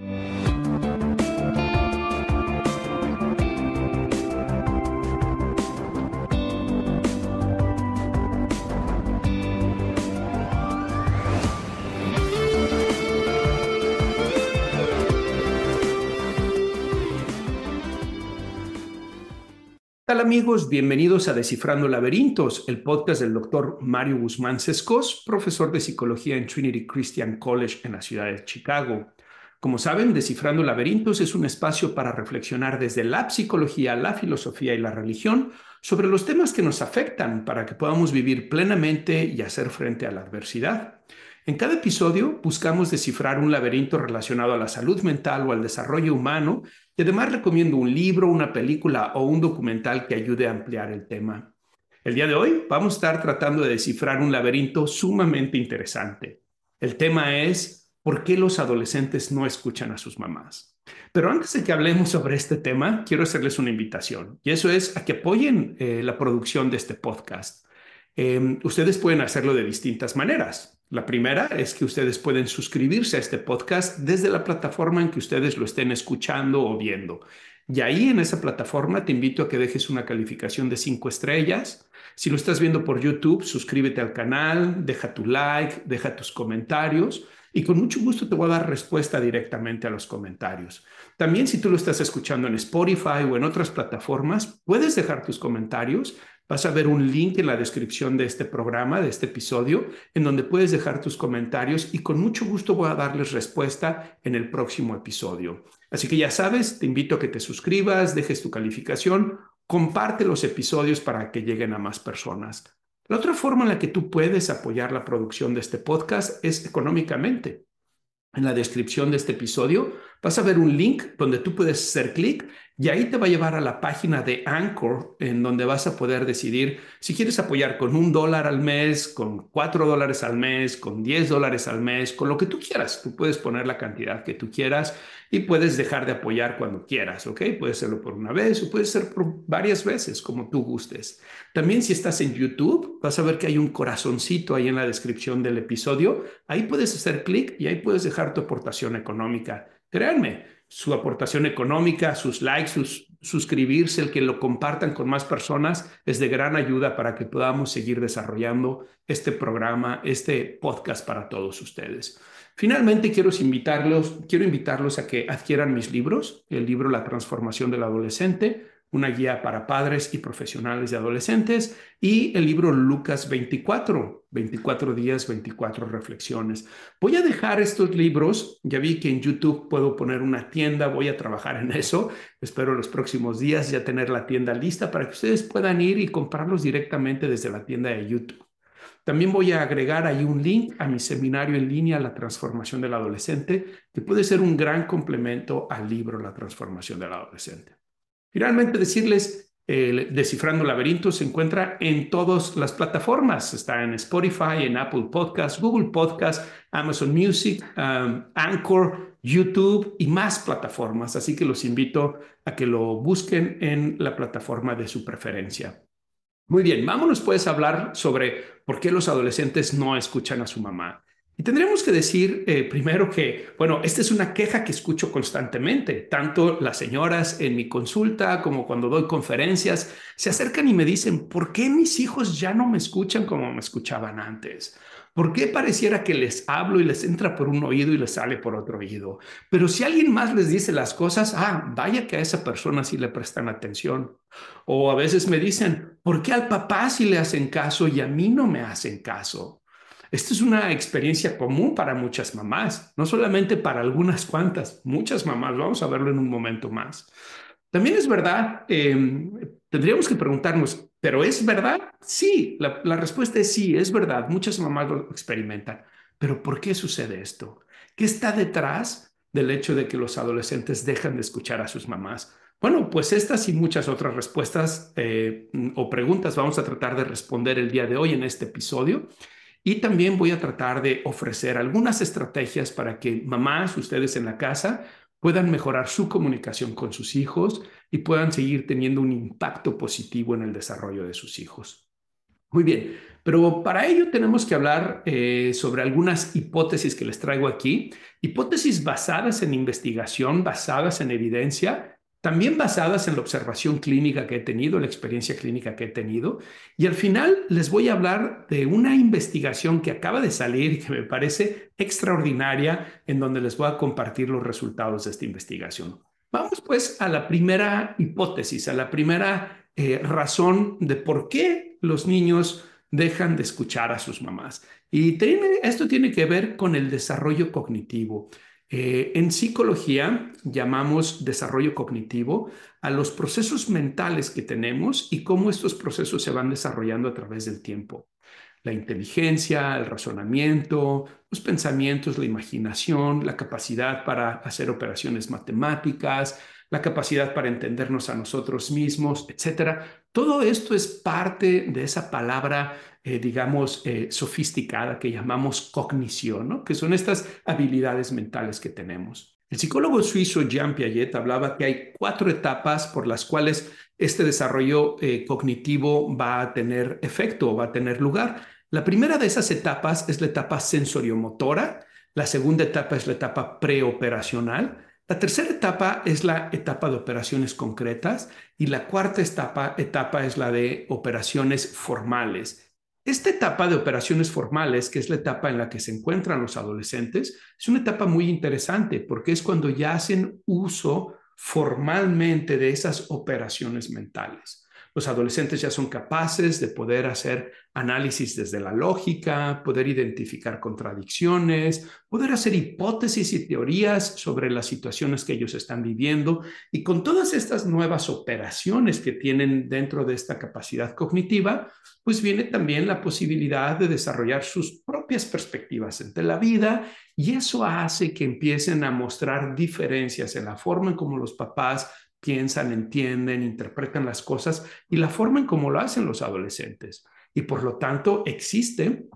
Hola amigos? Bienvenidos a Descifrando Laberintos, el podcast del doctor Mario Guzmán Sescos, profesor de psicología en Trinity Christian College en la ciudad de Chicago. Como saben, Descifrando Laberintos es un espacio para reflexionar desde la psicología, la filosofía y la religión sobre los temas que nos afectan para que podamos vivir plenamente y hacer frente a la adversidad. En cada episodio buscamos descifrar un laberinto relacionado a la salud mental o al desarrollo humano y además recomiendo un libro, una película o un documental que ayude a ampliar el tema. El día de hoy vamos a estar tratando de descifrar un laberinto sumamente interesante. El tema es ¿por qué los adolescentes no escuchan a sus mamás? Pero antes de que hablemos sobre este tema, quiero hacerles una invitación y eso es a que apoyen eh, la producción de este podcast. Em, ustedes pueden hacerlo de distintas maneras. La primera es que ustedes pueden suscribirse a este podcast desde la plataforma en que ustedes lo estén escuchando o viendo. Y ahí en esa plataforma te invito a que dejes una calificación de cinco estrellas. Si lo estás viendo por YouTube, suscríbete al canal, deja tu like, deja tus comentarios y con mucho gusto te voy a dar respuesta directamente a los comentarios. También si tú lo estás escuchando en Spotify o en otras plataformas, puedes dejar tus comentarios Vas a ver un link en la descripción de este programa, de este episodio, en donde puedes dejar tus comentarios y con mucho gusto voy a darles respuesta en el próximo episodio. Así que ya sabes, te invito a que te suscribas, dejes tu calificación, comparte los episodios para que lleguen a más personas. La otra forma en la que tú puedes apoyar la producción de este podcast es económicamente. En la descripción de este episodio vas a ver un link donde tú puedes hacer clic y ahí te va a llevar a la página de Anchor, en donde vas a poder decidir si quieres apoyar con un dólar al mes, con cuatro dólares al mes, con diez dólares al mes, con lo que tú quieras. Tú puedes poner la cantidad que tú quieras y puedes dejar de apoyar cuando quieras, ¿ok? Puedes hacerlo por una vez o puedes ser por varias veces, como tú gustes. También si estás en YouTube, vas a ver que hay un corazoncito ahí en la descripción del episodio. Ahí puedes hacer clic y ahí puedes dejar tu aportación económica. Créanme, su aportación económica, sus likes, sus, suscribirse, el que lo compartan con más personas, es de gran ayuda para que podamos seguir desarrollando este programa, este podcast para todos ustedes. Finalmente, quiero invitarlos, quiero invitarlos a que adquieran mis libros, el libro La transformación del adolescente, una guía para padres y profesionales de adolescentes y el libro Lucas 24, 24 días, 24 reflexiones. Voy a dejar estos libros, ya vi que en YouTube puedo poner una tienda, voy a trabajar en eso, espero los próximos días ya tener la tienda lista para que ustedes puedan ir y comprarlos directamente desde la tienda de YouTube. También voy a agregar ahí un link a mi seminario en línea La transformación del adolescente, que puede ser un gran complemento al libro La transformación del adolescente. Finalmente, decirles, Descifrando Laberintos se encuentra en todas las plataformas. Está en Spotify, en Apple Podcasts, Google Podcasts, Amazon Music, um, Anchor, YouTube y más plataformas. Así que los invito a que lo busquen en la plataforma de su preferencia. Muy bien, vámonos pues a hablar sobre por qué los adolescentes no escuchan a su mamá. Y tendríamos que decir eh, primero que, bueno, esta es una queja que escucho constantemente. Tanto las señoras en mi consulta como cuando doy conferencias se acercan y me dicen, ¿por qué mis hijos ya no me escuchan como me escuchaban antes? ¿Por qué pareciera que les hablo y les entra por un oído y les sale por otro oído? Pero si alguien más les dice las cosas, ah, vaya que a esa persona sí le prestan atención. O a veces me dicen, ¿por qué al papá sí le hacen caso y a mí no me hacen caso? Esto es una experiencia común para muchas mamás, no solamente para algunas cuantas, muchas mamás. Vamos a verlo en un momento más. También es verdad, em, tendríamos que preguntarnos, ¿pero es verdad? Sí, la, respuesta es sí, es verdad. Muchas mamás lo experimentan. Pero ¿por qué sucede esto? ¿Qué está detrás del hecho de que los adolescentes dejan de escuchar a sus mamás? Bueno, pues estas y muchas otras respuestas eh, o preguntas vamos a tratar de responder el día de hoy en este episodio. Y también voy a tratar de ofrecer algunas estrategias para que mamás, ustedes en la casa, puedan mejorar su comunicación con sus hijos y puedan seguir teniendo un impacto positivo en el desarrollo de sus hijos. Muy bien, pero para ello tenemos que hablar eh, sobre algunas hipótesis que les traigo aquí, hipótesis basadas en investigación, basadas en evidencia también basadas en la observación clínica que he tenido, la experiencia clínica que he tenido. Y al final les voy a hablar de una investigación que acaba de salir y que me parece extraordinaria, en donde les voy a compartir los resultados de esta investigación. Vamos pues a la primera hipótesis, a la primera eh, razón de por qué los niños dejan de escuchar a sus mamás. Y esto tiene que ver con el desarrollo cognitivo. Eh, en psicología llamamos desarrollo cognitivo a los procesos mentales que tenemos y cómo estos procesos se van desarrollando a través del tiempo. La inteligencia, el razonamiento, los pensamientos, la imaginación, la capacidad para hacer operaciones matemáticas, la capacidad para entendernos a nosotros mismos, etcétera. Todo esto es parte de esa palabra eh, digamos, eh, sofisticada que llamamos cognición, ¿no? que son estas habilidades mentales que tenemos. El psicólogo suizo Jean Piaget hablaba que hay cuatro etapas por las cuales este desarrollo eh, cognitivo va a tener efecto o va a tener lugar. La primera de esas etapas es la etapa sensoriomotora, la segunda etapa es la etapa preoperacional, la tercera etapa es la etapa de operaciones concretas y la cuarta etapa, etapa es la de operaciones formales. Esta etapa de operaciones formales, que es la etapa en la que se encuentran los adolescentes, es una etapa muy interesante porque es cuando ya hacen uso formalmente de esas operaciones mentales. Los adolescentes ya son capaces de poder hacer análisis desde la lógica, poder identificar contradicciones, poder hacer hipótesis y teorías sobre las situaciones que ellos están viviendo. Y con todas estas nuevas operaciones que tienen dentro de esta capacidad cognitiva, pues viene también la posibilidad de desarrollar sus propias perspectivas entre la vida y eso hace que empiecen a mostrar diferencias en la forma en cómo los papás piensan, entienden, interpretan las cosas y la forma en cómo lo hacen los adolescentes. Y por lo tanto existe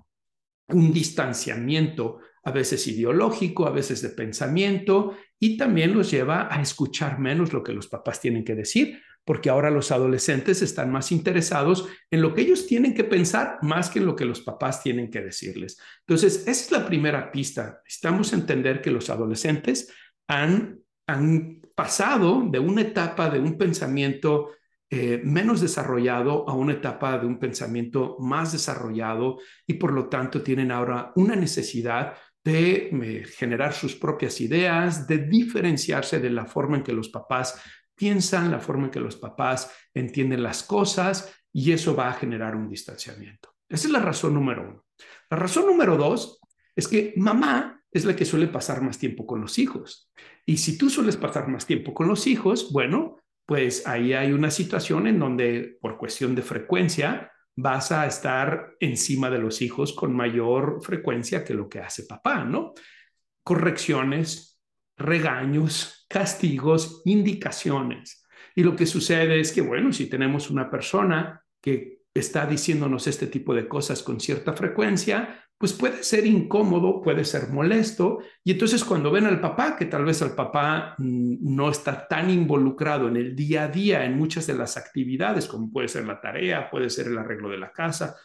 un distanciamiento, a veces ideológico, a veces de pensamiento, y también los lleva a escuchar menos lo que los papás tienen que decir, porque ahora los adolescentes están más interesados en lo que ellos tienen que pensar más que en lo que los papás tienen que decirles. Entonces, esa es la primera pista. Necesitamos entender que los adolescentes han, han pasado de una etapa de un pensamiento eh, menos desarrollado a una etapa de un pensamiento más desarrollado y por lo tanto tienen ahora una necesidad de eh, generar sus propias ideas, de diferenciarse de la forma en que los papás piensan, la forma en que los papás entienden las cosas y eso va a generar un distanciamiento. Esa es la razón número uno. La razón número dos es que mamá es la que suele pasar más tiempo con los hijos. Y si tú sueles pasar más tiempo con los hijos, bueno, pues ahí hay una situación en donde por cuestión de frecuencia vas a estar encima de los hijos con mayor frecuencia que lo que hace papá, ¿no? Correcciones, regaños, castigos, indicaciones. Y lo que sucede es que, bueno, si tenemos una persona que está diciéndonos este tipo de cosas con cierta frecuencia, pues puede ser incómodo, puede ser molesto. Y entonces cuando ven al papá, que tal vez el papá mm, no está tan involucrado en el día a día, en muchas de las actividades, como puede ser la tarea, puede ser el arreglo de la casa,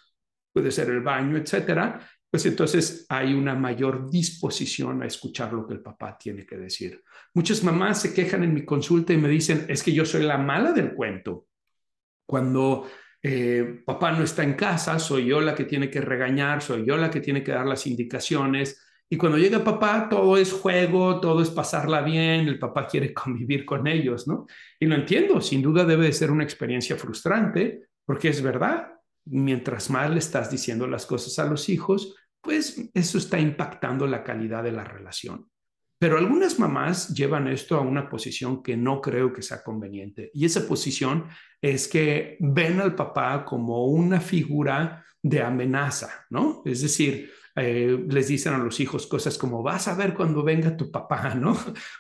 puede ser el baño, etcétera, pues entonces hay una mayor disposición a escuchar lo que el papá tiene que decir. Muchas mamás se quejan en mi consulta y me dicen, es que yo soy la mala del cuento. Cuando eh, papá no está en casa, soy yo la que tiene que regañar, soy yo la que tiene que dar las indicaciones. Y cuando llega papá, todo es juego, todo es pasarla bien, el papá quiere convivir con ellos, ¿no? Y lo entiendo, sin duda debe de ser una experiencia frustrante, porque es verdad, mientras más le estás diciendo las cosas a los hijos, pues eso está impactando la calidad de la relación. Pero algunas mamás llevan esto a una posición que no creo que sea conveniente. Y esa posición es que ven al papá como una figura de amenaza, ¿no? Es decir, eh, les dicen a los hijos cosas como, vas a ver cuando venga tu papá, ¿no?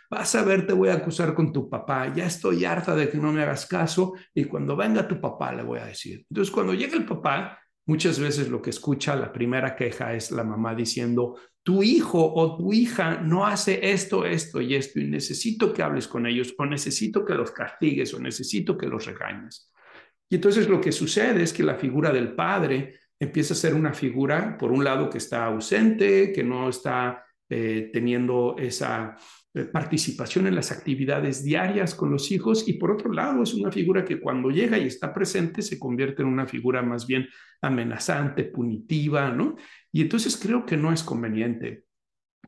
Vas a ver, te voy a acusar con tu papá, ya estoy harta de que no me hagas caso y cuando venga tu papá le voy a decir. Entonces, cuando llega el papá, muchas veces lo que escucha, la primera queja es la mamá diciendo, tu hijo o tu hija no hace esto, esto y esto y necesito que hables con ellos o necesito que los castigues o necesito que los regañes. Y entonces lo que sucede es que la figura del padre empieza a ser una figura, por un lado, que está ausente, que no está eh, teniendo esa participación en las actividades diarias con los hijos y por otro lado es una figura que cuando llega y está presente se convierte en una figura más bien amenazante, punitiva, ¿no? Y entonces creo que no es conveniente.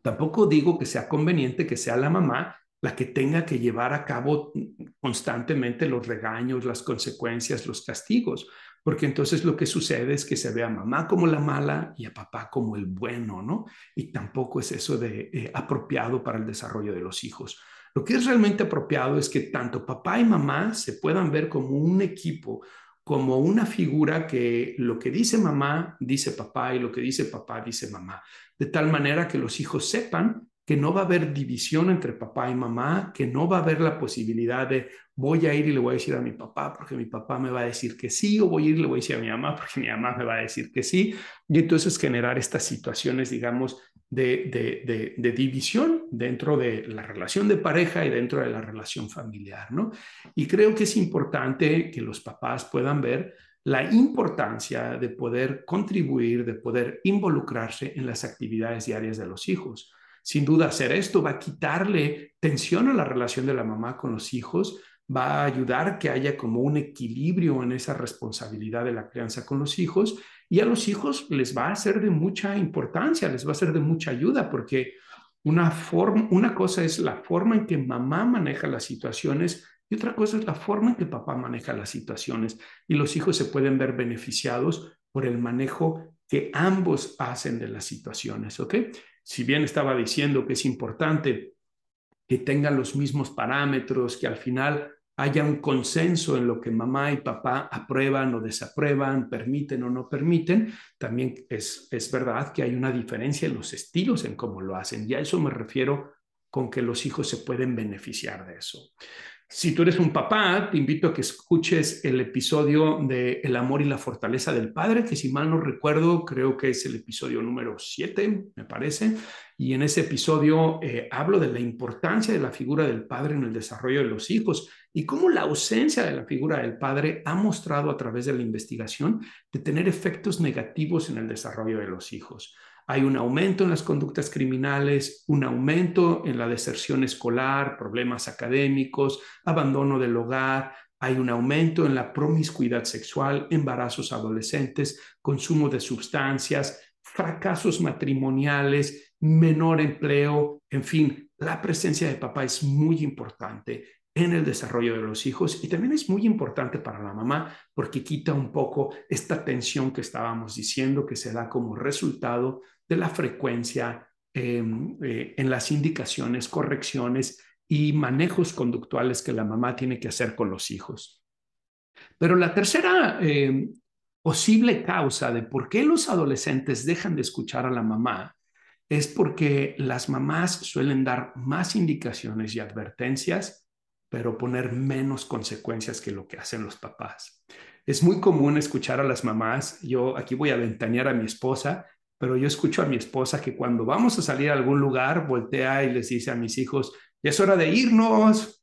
Tampoco digo que sea conveniente que sea la mamá la que tenga que llevar a cabo constantemente los regaños, las consecuencias, los castigos, porque entonces lo que sucede es que se ve a mamá como la mala y a papá como el bueno, ¿no? Y tampoco es eso de eh, apropiado para el desarrollo de los hijos. Lo que es realmente apropiado es que tanto papá y mamá se puedan ver como un equipo, como una figura que lo que dice mamá dice papá y lo que dice papá dice mamá, de tal manera que los hijos sepan que no va a haber división entre papá y mamá, que no va a haber la posibilidad de voy a ir y le voy a decir a mi papá porque mi papá me va a decir que sí, o voy a ir y le voy a decir a mi mamá porque mi mamá me va a decir que sí. Y entonces generar estas situaciones, digamos, de, de, de, división dentro de la relación de pareja y dentro de la relación familiar, ¿no? Y creo que es importante que los papás puedan ver la importancia de poder contribuir, de poder involucrarse en las actividades diarias de los hijos sin duda, hacer esto va a quitarle tensión a la relación de la mamá con los hijos, va a ayudar que haya como un equilibrio en esa responsabilidad de la crianza con los hijos y a los hijos les va a ser de mucha importancia, les va a ser de mucha ayuda porque una forma, una cosa es la forma en que mamá maneja las situaciones y otra cosa es la forma en que papá maneja las situaciones y los hijos se pueden ver beneficiados por el manejo que ambos hacen de las situaciones, ¿ok? Si bien estaba diciendo que es importante que tengan los mismos parámetros, que al final haya un consenso en lo que mamá y papá aprueban o desaprueban, permiten o no permiten, también es, es verdad que hay una diferencia en los estilos en cómo lo hacen. Y a eso me refiero con que los hijos se pueden beneficiar de eso. Si tú eres un papá, te invito a que escuches el episodio de El amor y la fortaleza del padre, que si mal no recuerdo, creo que es el episodio número 7, me parece. Y en ese episodio eh, hablo de la importancia de la figura del padre en el desarrollo de los hijos y cómo la ausencia de la figura del padre ha mostrado a través de la investigación de tener efectos negativos en el desarrollo de los hijos. Hay un aumento en las conductas criminales, un aumento en la deserción escolar, problemas académicos, abandono del hogar, hay un aumento en la promiscuidad sexual, embarazos adolescentes, consumo de sustancias, fracasos matrimoniales, menor empleo, en fin, la presencia de papá es muy importante en el desarrollo de los hijos y también es muy importante para la mamá porque quita un poco esta tensión que estábamos diciendo que se da como resultado de la frecuencia em, eh, en las indicaciones, correcciones y manejos conductuales que la mamá tiene que hacer con los hijos. Pero la tercera em, posible causa de por qué los adolescentes dejan de escuchar a la mamá es porque las mamás suelen dar más indicaciones y advertencias, pero poner menos consecuencias que lo que hacen los papás. Es muy común escuchar a las mamás, yo aquí voy a ventanear a mi esposa, pero yo escucho a mi esposa que cuando vamos a salir a algún lugar, voltea y les dice a mis hijos, es hora de irnos.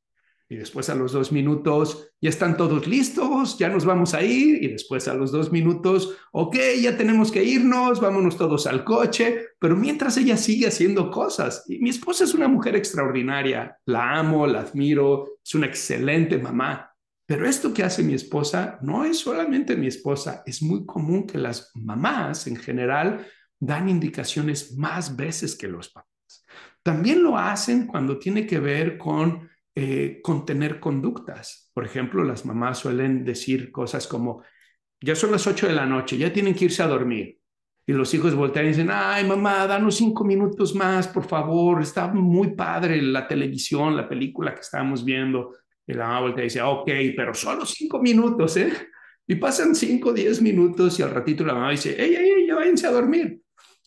Y después a los dos minutos, ya están todos listos, ya nos vamos a ir. Y después a los dos minutos, ok, ya tenemos que irnos, vámonos todos al coche. Pero mientras ella sigue haciendo cosas. Y mi esposa es una mujer extraordinaria, la amo, la admiro, es una excelente mamá. Pero esto que hace mi esposa no es solamente mi esposa, es muy común que las mamás en general dan indicaciones más veces que los papás. También lo hacen cuando tiene que ver con eh, contener conductas. Por ejemplo, las mamás suelen decir cosas como, ya son las 8 de la noche, ya tienen que irse a dormir. Y los hijos voltean y dicen, ay, mamá, danos cinco minutos más, por favor, está muy padre la televisión, la película que estábamos viendo. Y la mamá voltea y dice, ok, pero solo cinco minutos, ¿eh? Y pasan 5 o 10 minutos y al ratito la mamá dice, ¡ey, ey, ey, ya váyanse a dormir!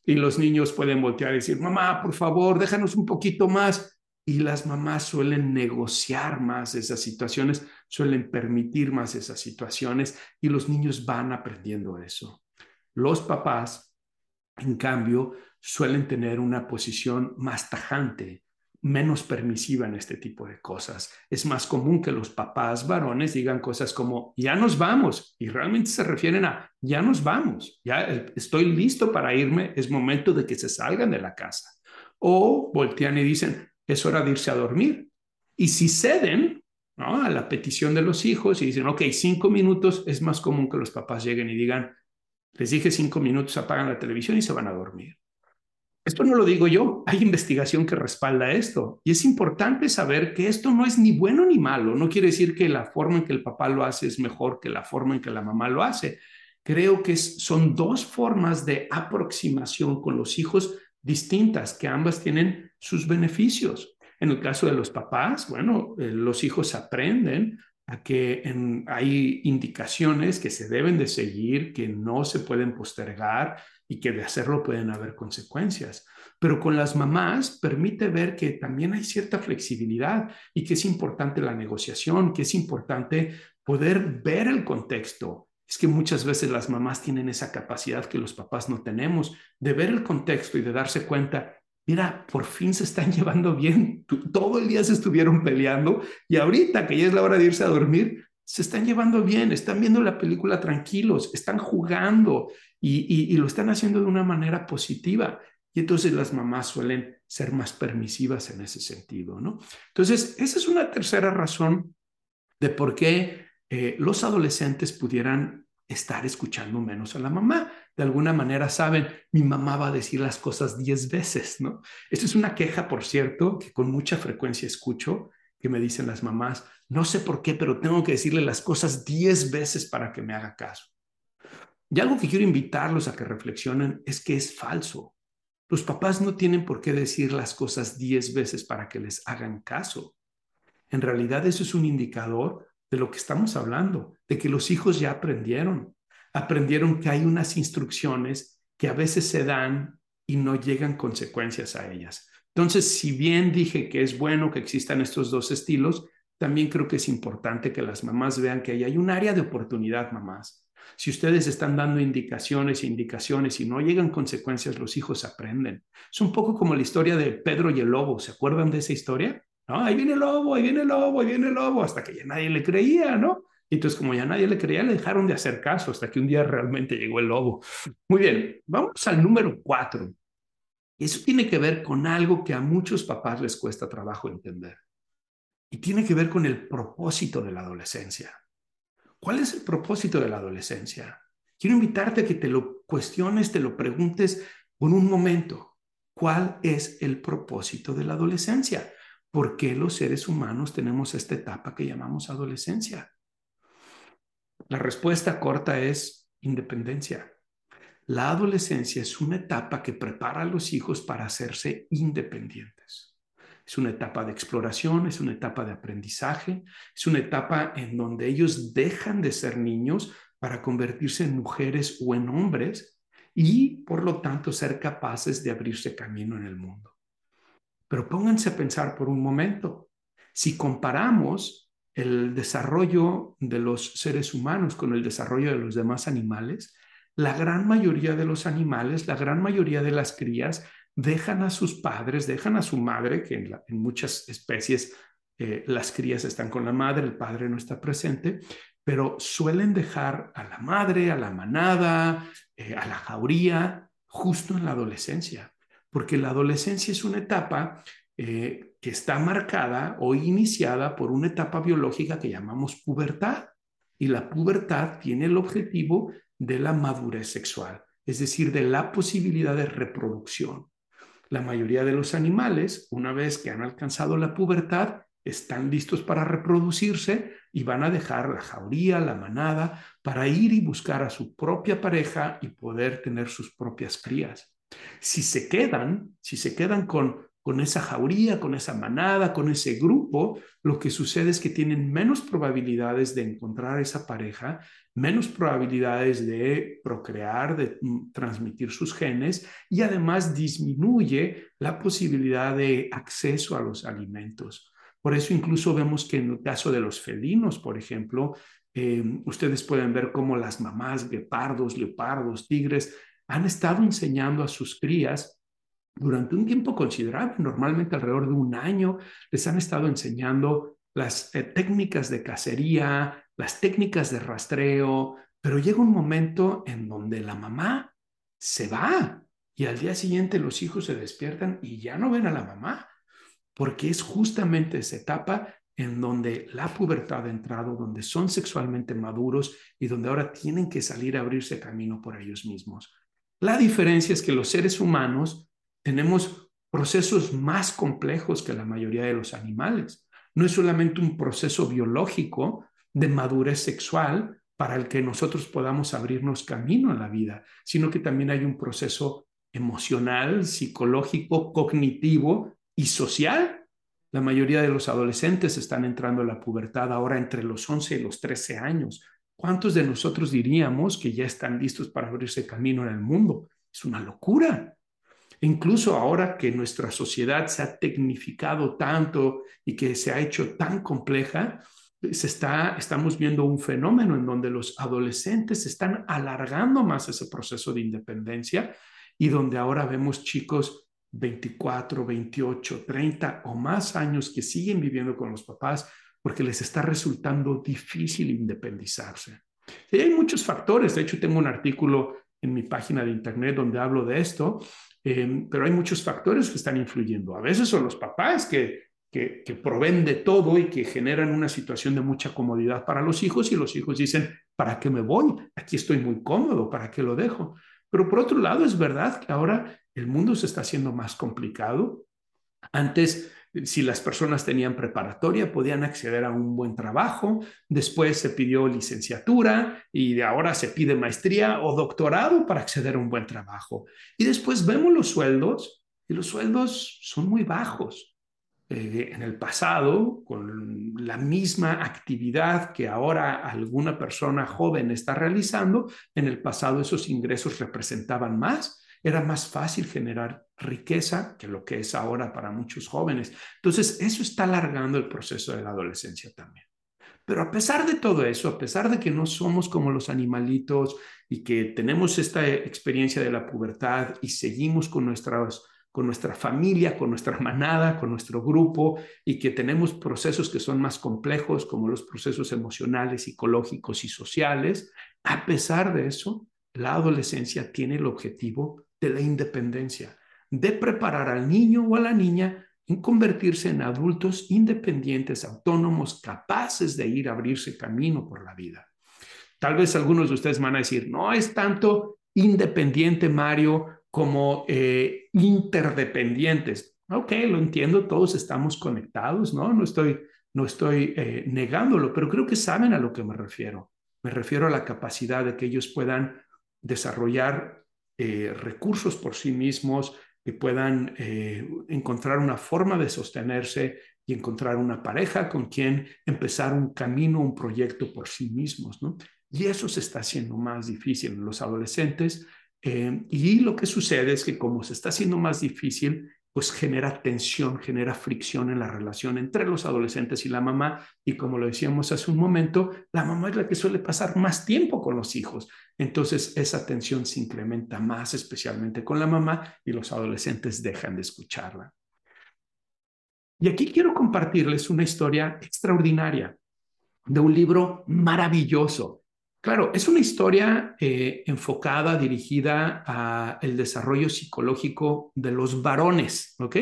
Y los niños pueden voltear y decir, mamá, por favor, déjanos un poquito más. Y las mamás suelen negociar más esas situaciones, suelen permitir más esas situaciones y los niños van aprendiendo eso. Los papás, en cambio, suelen tener una posición más tajante, menos permisiva en este tipo de cosas. Es más común que los papás varones digan cosas como, ya nos vamos, y realmente se refieren a, ya nos vamos, ya estoy listo para irme, es momento de que se salgan de la casa. O voltean y dicen, es hora de irse a dormir. Y si ceden a la petición de los hijos y dicen, ok, cinco minutos, es más común que los papás lleguen y digan, les dije cinco minutos, apagan la televisión y se van a dormir. Esto no lo digo yo, hay investigación que respalda esto. Y es importante saber que esto no es ni bueno ni malo. No quiere decir que la forma en que el papá lo hace es mejor que la forma en que la mamá lo hace. Creo que son dos formas de aproximación con los hijos distintas, que ambas tienen sus beneficios. En el caso de los papás, bueno, eh, los hijos aprenden a que hay indicaciones que se deben de seguir, que no se pueden postergar, y que de hacerlo pueden haber consecuencias. Pero con las mamás permite ver que también hay cierta flexibilidad y que es importante la negociación, que es importante poder ver el contexto. Es que muchas veces las mamás tienen esa capacidad que los papás no tenemos de ver el contexto y de darse cuenta, mira, por fin se están llevando bien, todo el día se estuvieron peleando y ahorita que ya es la hora de irse a dormir, se están llevando bien, están viendo la película tranquilos, están jugando y, lo están haciendo de una manera positiva. Y entonces las mamás suelen ser más permisivas en ese sentido, ¿no? Entonces, esa es una tercera razón de por qué eh, los adolescentes pudieran estar escuchando menos a la mamá. De alguna manera saben, mi mamá va a decir las cosas diez veces, ¿no? Esta es una queja, por cierto, que con mucha frecuencia escucho, que me dicen las mamás, no sé por qué, pero tengo que decirle las cosas diez veces para que me haga caso. Y algo que quiero invitarlos a que reflexionen es que es falso. Los papás no tienen por qué decir las cosas diez veces para que les hagan caso. En realidad eso es un indicador de lo que estamos hablando, de que los hijos ya aprendieron. Aprendieron que hay unas instrucciones que a veces se dan y no llegan consecuencias a ellas. Entonces, si bien dije que es bueno que existan estos dos estilos, también creo que es importante que las mamás vean que ahí hay un área de oportunidad, mamás. Si ustedes están dando indicaciones e indicaciones y no llegan consecuencias, los hijos aprenden. Es un poco como la historia de Pedro y el lobo. ¿Se acuerdan de esa historia? ¿No? Ahí viene el lobo, ahí viene el lobo, ahí viene el lobo, hasta que ya nadie le creía, ¿no? Y entonces, como ya nadie le creía, le dejaron de hacer caso hasta que un día realmente llegó el lobo. Muy bien, vamos al número cuatro. Eso tiene que ver con algo que a muchos papás les cuesta trabajo entender. Y tiene que ver con el propósito de la adolescencia. ¿Cuál es el propósito de la adolescencia? Quiero invitarte a que te lo cuestiones, te lo preguntes por un momento. ¿Cuál es el propósito de la adolescencia? ¿Por qué los seres humanos tenemos esta etapa que llamamos adolescencia? La respuesta corta es independencia. La adolescencia es una etapa que prepara a los hijos para hacerse independientes. Es una etapa de exploración, es una etapa de aprendizaje, es una etapa en donde ellos dejan de ser niños para convertirse en mujeres o en hombres y por lo tanto ser capaces de abrirse camino en el mundo. Pero pónganse a pensar por un momento, si comparamos el desarrollo de los seres humanos con el desarrollo de los demás animales, la gran mayoría de los animales, la gran mayoría de las crías dejan a sus padres, dejan a su madre, que en, muchas especies eh, las crías están con la madre, el padre no está presente, pero suelen dejar a la madre, a la manada, eh, a la jauría, justo en la adolescencia, porque la adolescencia es una etapa eh, que está marcada o iniciada por una etapa biológica que llamamos pubertad. Y la pubertad tiene el objetivo de la madurez sexual, es decir, de la posibilidad de reproducción. La mayoría de los animales, una vez que han alcanzado la pubertad, están listos para reproducirse y van a dejar la jauría, la manada, para ir y buscar a su propia pareja y poder tener sus propias crías. Si se quedan, si se quedan con con esa jauría, con esa manada, con ese grupo, lo que sucede es que tienen menos probabilidades de encontrar esa pareja, menos probabilidades de procrear, de mm, transmitir sus genes y además disminuye la posibilidad de acceso a los alimentos. Por eso incluso vemos que en el caso de los felinos, por ejemplo, eh, ustedes pueden ver cómo las mamás, guepardos, leopardos, tigres, han estado enseñando a sus crías durante un tiempo considerable, normalmente alrededor de un año, les han estado enseñando las eh, técnicas de cacería, las técnicas de rastreo, pero llega un momento en donde la mamá se va y al día siguiente los hijos se despiertan y ya no ven a la mamá, porque es justamente esa etapa en donde la pubertad ha entrado, donde son sexualmente maduros y donde ahora tienen que salir a abrirse camino por ellos mismos. La diferencia es que los seres humanos tenemos procesos más complejos que la mayoría de los animales. No es solamente un proceso biológico de madurez sexual para el que nosotros podamos abrirnos camino en la vida, sino que también hay un proceso emocional, psicológico, cognitivo y social. La mayoría de los adolescentes están entrando a la pubertad ahora entre los 11 y los 13 años. ¿Cuántos de nosotros diríamos que ya están listos para abrirse camino en el mundo? Es una locura. Incluso ahora que nuestra sociedad se ha tecnificado tanto y que se ha hecho tan compleja, se está, estamos viendo un fenómeno en donde los adolescentes están alargando más ese proceso de independencia y donde ahora vemos chicos 24, 28, 30 o más años que siguen viviendo con los papás porque les está resultando difícil independizarse. Y hay muchos factores, de hecho tengo un artículo en mi página de internet donde hablo de esto, Em, pero hay muchos factores que están influyendo. A veces son los papás que, que, que, proveen de todo y que generan una situación de mucha comodidad para los hijos y los hijos dicen, ¿para qué me voy? Aquí estoy muy cómodo, ¿para qué lo dejo? Pero por otro lado, es verdad que ahora el mundo se está haciendo más complicado. Antes si las personas tenían preparatoria, podían acceder a un buen trabajo. Después se pidió licenciatura y de ahora se pide maestría o doctorado para acceder a un buen trabajo. Y después vemos los sueldos y los sueldos son muy bajos. Eh, en el pasado, con la misma actividad que ahora alguna persona joven está realizando, en el pasado esos ingresos representaban más era más fácil generar riqueza que lo que es ahora para muchos jóvenes. Entonces, eso está alargando el proceso de la adolescencia también. Pero a pesar de todo eso, a pesar de que no somos como los animalitos y que tenemos esta experiencia de la pubertad y seguimos con con nuestra familia, con nuestra manada, con nuestro grupo y que tenemos procesos que son más complejos como los procesos emocionales, psicológicos y sociales, a pesar de eso, la adolescencia tiene el objetivo de la independencia, de preparar al niño o a la niña en convertirse en adultos independientes, autónomos, capaces de ir a abrirse camino por la vida. Tal vez algunos de ustedes van a decir, no es tanto independiente, Mario, como eh, interdependientes. Ok, lo entiendo, todos estamos conectados, ¿no? No estoy, no estoy eh, negándolo, pero creo que saben a lo que me refiero. Me refiero a la capacidad de que ellos puedan desarrollar eh, recursos por sí mismos, que puedan eh, encontrar una forma de sostenerse y encontrar una pareja con quien empezar un camino, un proyecto por sí mismos, ¿no? Y eso se está haciendo más difícil en los adolescentes. Eh, y lo que sucede es que como se está haciendo más difícil, pues genera tensión, genera fricción en la relación entre los adolescentes y la mamá. Y como lo decíamos hace un momento, la mamá es la que suele pasar más tiempo con los hijos. Entonces esa tensión se incrementa más, especialmente con la mamá, y los adolescentes dejan de escucharla. Y aquí quiero compartirles una historia extraordinaria de un libro maravilloso Claro, es una historia eh, enfocada, dirigida al desarrollo psicológico de los varones, ¿ok?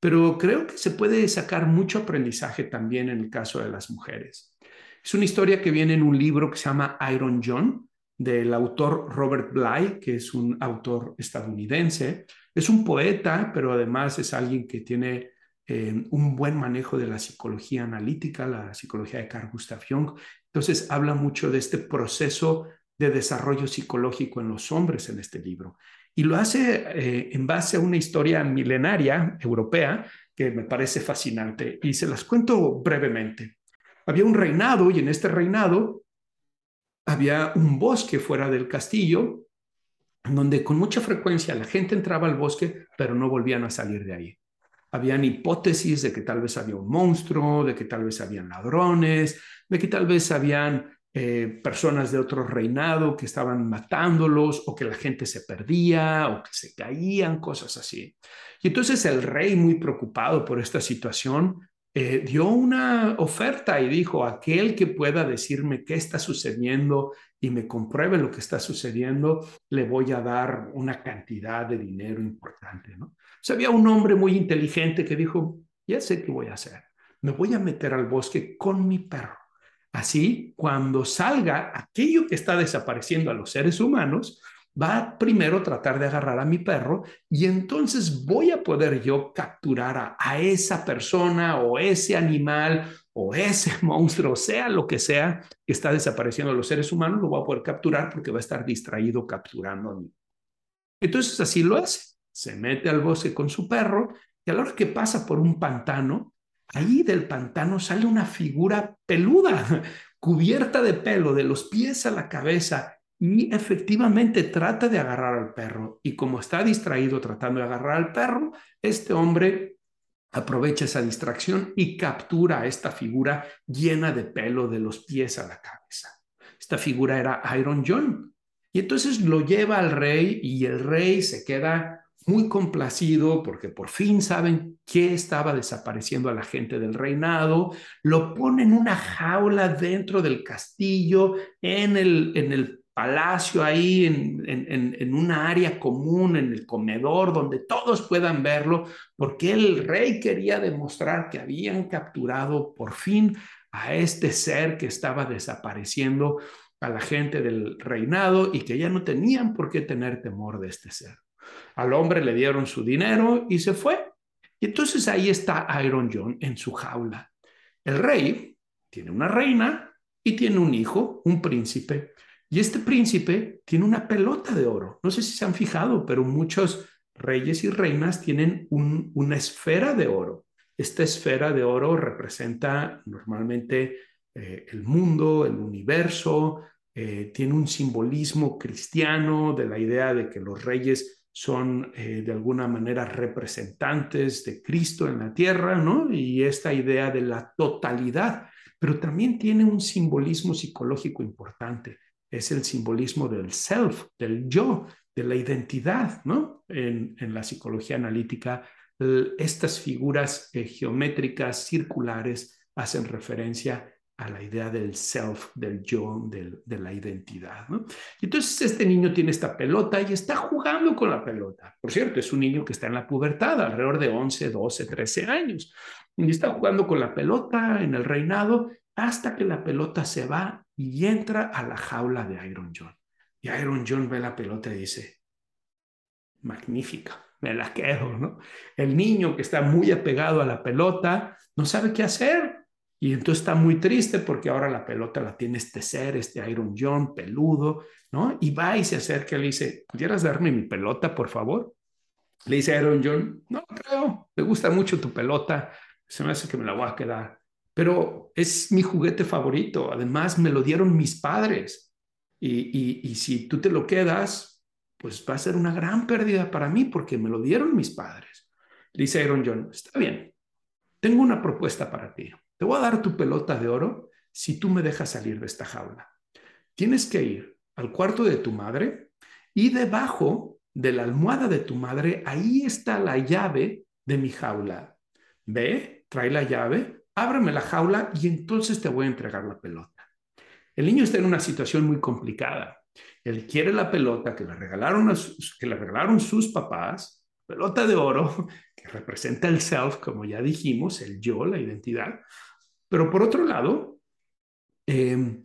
Pero creo que se puede sacar mucho aprendizaje también en el caso de las mujeres. Es una historia que viene en un libro que se llama Iron John, del autor Robert Bly, que es un autor estadounidense. Es un poeta, pero además es alguien que tiene eh, un buen manejo de la psicología analítica, la psicología de Carl Gustav Jung. Entonces habla mucho de este proceso de desarrollo psicológico en los hombres en este libro. Y lo hace eh, en base a una historia milenaria europea que me parece fascinante y se las cuento brevemente. Había un reinado y en este reinado había un bosque fuera del castillo donde con mucha frecuencia la gente entraba al bosque pero no volvían a salir de ahí. Habían hipótesis de que tal vez había un monstruo, de que tal vez habían ladrones, de que tal vez habían eh, personas de otro reinado que estaban matándolos o que la gente se perdía o que se caían, cosas así. Y entonces el rey, muy preocupado por esta situación, eh, dio una oferta y dijo, aquel que pueda decirme qué está sucediendo y me compruebe lo que está sucediendo, le voy a dar una cantidad de dinero importante. ¿no? O había un hombre muy inteligente que dijo, ya sé qué voy a hacer, me voy a meter al bosque con mi perro Así, cuando salga aquello que está desapareciendo a los seres humanos, va primero a tratar de agarrar a mi perro y entonces voy a poder yo capturar a, esa persona o ese animal o ese monstruo, sea lo que sea que está desapareciendo los seres humanos, lo voy a poder capturar porque va a estar distraído capturando a mí. Entonces así lo hace. Se mete al bosque con su perro y a la hora que pasa por un pantano, ahí del pantano sale una figura peluda, cubierta de pelo, de los pies a la cabeza, y efectivamente trata de agarrar al perro. Y como está distraído tratando de agarrar al perro, este hombre aprovecha esa distracción y captura a esta figura llena de pelo de los pies a la cabeza. Esta figura era Iron John. Y entonces lo lleva al rey y el rey se queda muy complacido porque por fin saben qué estaba desapareciendo a la gente del reinado, lo pone en una jaula dentro del castillo, en el, en el palacio ahí, en, en, en una área común, en el comedor, donde todos puedan verlo, porque el rey quería demostrar que habían capturado por fin a este ser que estaba desapareciendo a la gente del reinado y que ya no tenían por qué tener temor de este ser. Al hombre le dieron su dinero y se fue. Y entonces ahí está Iron John en su jaula. El rey tiene una reina y tiene un hijo, un príncipe. Y este príncipe tiene una pelota de oro. No sé si se han fijado, pero muchos reyes y reinas tienen una esfera de oro. Esta esfera de oro representa normalmente eh, el mundo, el universo, eh, tiene un simbolismo cristiano de la idea de que los reyes son eh, de alguna manera representantes de Cristo en la tierra, ¿no? Y esta idea de la totalidad, pero también tiene un simbolismo psicológico importante, es el simbolismo del self, del yo, de la identidad, ¿no? En, la psicología analítica, estas figuras eh, geométricas circulares hacen referencia a la idea del self, del yo, de la identidad. ¿no? Entonces este niño tiene esta pelota y está jugando con la pelota. Por cierto, es un niño que está en la pubertad, alrededor de 11, 12, 13 años. Y está jugando con la pelota en el reinado hasta que la pelota se va y entra a la jaula de Iron John. Y Iron John ve la pelota y dice, magnífica, me la quedo, ¿no? El niño que está muy apegado a la pelota no sabe qué hacer y entonces está muy triste porque ahora la pelota la tiene este ser, este Iron John, peludo, ¿no? Y va y se acerca y le dice, ¿pudieras darme mi pelota, por favor? Le dice Iron John, no creo, me gusta mucho tu pelota, se me hace que me la voy a quedar, pero es mi juguete favorito, además me lo dieron mis padres. Y, y, y si tú te lo quedas, pues va a ser una gran pérdida para mí porque me lo dieron mis padres. Dice Iron John, está bien, tengo una propuesta para ti. Te voy a dar tu pelota de oro si tú me dejas salir de esta jaula. Tienes que ir al cuarto de tu madre y debajo de la almohada de tu madre, ahí está la llave de mi jaula. Ve, trae la llave, ábreme la jaula y entonces te voy a entregar la pelota. El niño está en una situación muy complicada. Él quiere la pelota que le regalaron, que le regalaron sus papás, pelota de oro, que representa el self, como ya dijimos, el yo, la identidad, pero por otro lado, em,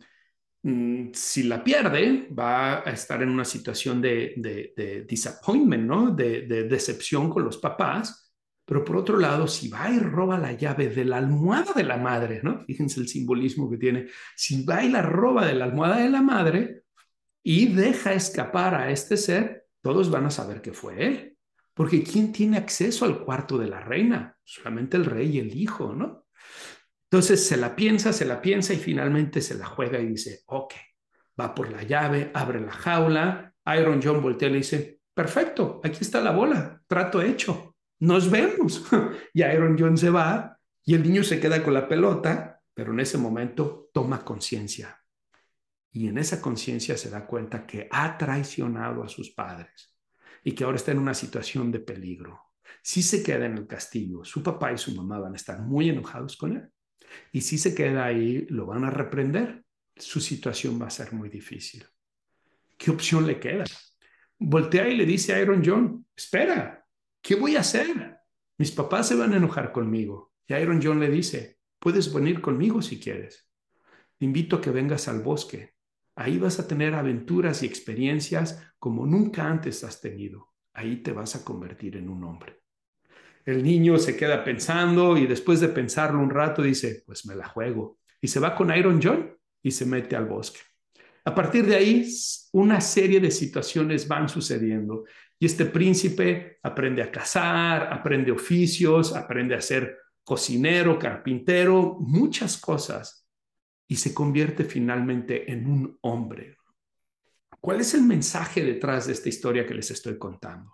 mm, si la pierde, va a estar en una situación de, de, disappointment, ¿no? De, decepción con los papás. Pero por otro lado, si va y roba la llave de la almohada de la madre, ¿no? Fíjense el simbolismo que tiene. Si va y la roba de la almohada de la madre y deja escapar a este ser, todos van a saber que fue él. Porque ¿quién tiene acceso al cuarto de la reina? Solamente el rey y el hijo, ¿no? Entonces se la piensa, se la piensa y finalmente se la juega y dice, ok, va por la llave, abre la jaula. Iron John voltea y dice, perfecto, aquí está la bola, trato hecho, nos vemos. y Iron John se va y el niño se queda con la pelota, pero en ese momento toma conciencia. Y en esa conciencia se da cuenta que ha traicionado a sus padres y que ahora está en una situación de peligro. Si se queda en el castillo, su papá y su mamá van a estar muy enojados con él. Y si se queda ahí, lo van a reprender. Su situación va a ser muy difícil. ¿Qué opción le queda? Voltea y le dice a Iron John, espera, ¿qué voy a hacer? Mis papás se van a enojar conmigo. Y Iron John le dice, puedes venir conmigo si quieres. Te invito a que vengas al bosque. Ahí vas a tener aventuras y experiencias como nunca antes has tenido. Ahí te vas a convertir en un hombre. El niño se queda pensando y después de pensarlo un rato dice, pues me la juego. Y se va con Iron John y se mete al bosque. A partir de ahí, una serie de situaciones van sucediendo y este príncipe aprende a cazar, aprende oficios, aprende a ser cocinero, carpintero, muchas cosas y se convierte finalmente en un hombre. ¿Cuál es el mensaje detrás de esta historia que les estoy contando?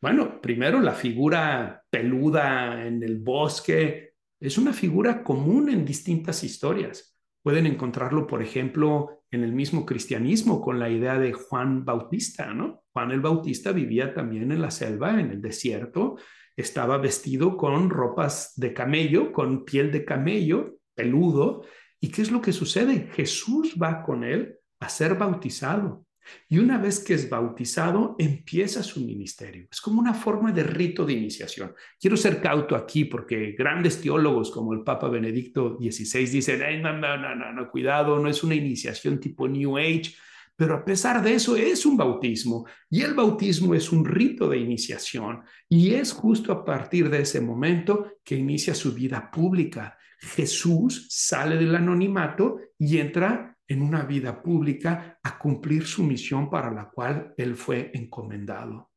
Bueno, primero la figura peluda en el bosque es una figura común en distintas historias. Pueden encontrarlo, por ejemplo, en el mismo cristianismo con la idea de Juan Bautista, ¿no? Juan el Bautista vivía también en la selva, en el desierto, estaba vestido con ropas de camello, con piel de camello, peludo, ¿Y qué es lo que sucede? Jesús va con él a ser bautizado. Y una vez que es bautizado, empieza su ministerio. Es como una forma de rito de iniciación. Quiero ser cauto aquí porque grandes teólogos como el Papa Benedicto XVI dicen, no, no, no, no, no, cuidado, no es una iniciación tipo New Age, pero a pesar de eso es un bautismo y el bautismo es un rito de iniciación y es justo a partir de ese momento que inicia su vida pública Jesús sale del anonimato y entra en una vida pública a cumplir su misión para la cual él fue encomendado.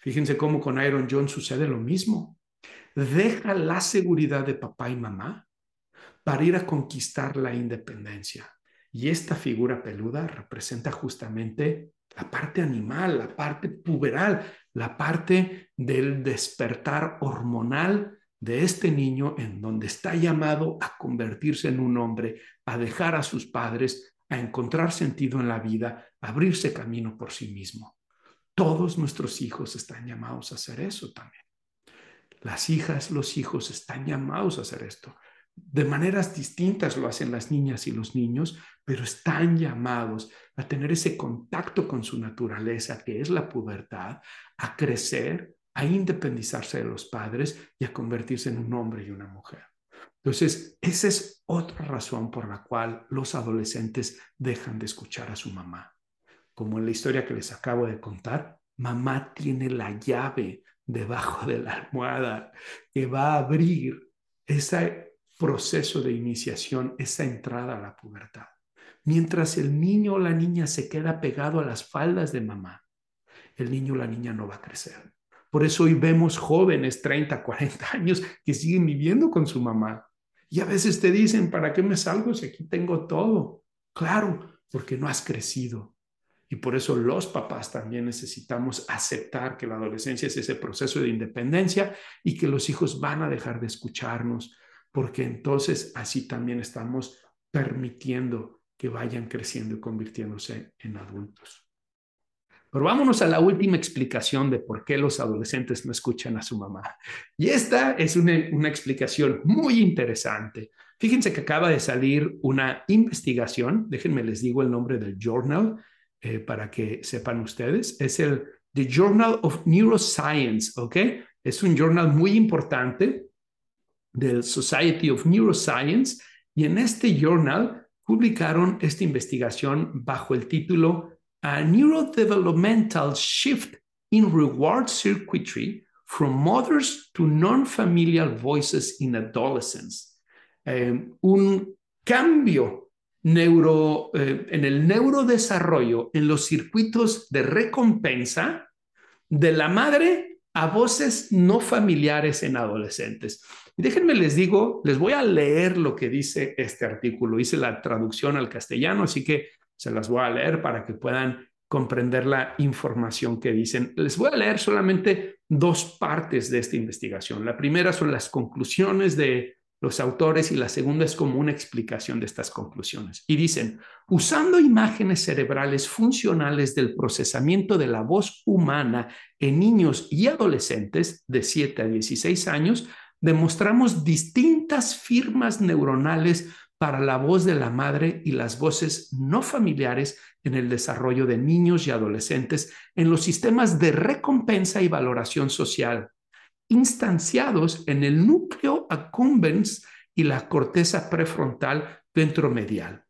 Fíjense cómo con Iron John sucede lo mismo. Deja la seguridad de papá y mamá para ir a conquistar la independencia. Y esta figura peluda representa justamente la parte animal, la parte puberal, la parte del despertar hormonal de este niño en donde está llamado a convertirse en un hombre, a dejar a sus padres, a encontrar sentido en la vida, a abrirse camino por sí mismo. Todos nuestros hijos están llamados a hacer eso también. Las hijas, los hijos están llamados a hacer esto. De maneras distintas lo hacen las niñas y los niños, pero están llamados a tener ese contacto con su naturaleza, que es la pubertad, a crecer, a independizarse de los padres y a convertirse en un hombre y una mujer. Entonces, esa es otra razón por la cual los adolescentes dejan de escuchar a su mamá. Como en la historia que les acabo de contar, mamá tiene la llave debajo de la almohada que va a abrir ese proceso de iniciación, esa entrada a la pubertad. Mientras el niño o la niña se queda pegado a las faldas de mamá, el niño o la niña no va a crecer. Por eso hoy vemos jóvenes, 30, 40 años, que siguen viviendo con su mamá. Y a veces te dicen, ¿para qué me salgo si aquí tengo todo? Claro, porque no has crecido. Y por eso los papás también necesitamos aceptar que la adolescencia es ese proceso de independencia y que los hijos van a dejar de escucharnos, porque entonces así también estamos permitiendo que vayan creciendo y convirtiéndose en adultos. Pero vámonos a la última explicación de por qué los adolescentes no escuchan a su mamá. Y esta es una, explicación muy interesante. Fíjense que acaba de salir una investigación, déjenme les digo el nombre del journal eh, para que sepan ustedes, es el The Journal of Neuroscience, ¿ok? Es un journal muy importante del Society of Neuroscience y en este journal publicaron esta investigación bajo el título a neurodevelopmental shift in reward circuitry from mothers to non-familial voices in adolescence. Eh, un cambio neuro, eh, en el neurodesarrollo, en los circuitos de recompensa de la madre a voces no familiares en adolescentes. Déjenme les digo, les voy a leer lo que dice este artículo. Hice la traducción al castellano, así que se las voy a leer para que puedan comprender la información que dicen. Les voy a leer solamente dos partes de esta investigación. La primera son las conclusiones de los autores y la segunda es como una explicación de estas conclusiones. Y dicen, usando imágenes cerebrales funcionales del procesamiento de la voz humana en niños y adolescentes de 7 a 16 años, demostramos distintas firmas neuronales para la voz de la madre y las voces no familiares en el desarrollo de niños y adolescentes en los sistemas de recompensa y valoración social, instanciados en el núcleo accumbens y la corteza prefrontal ventromedial.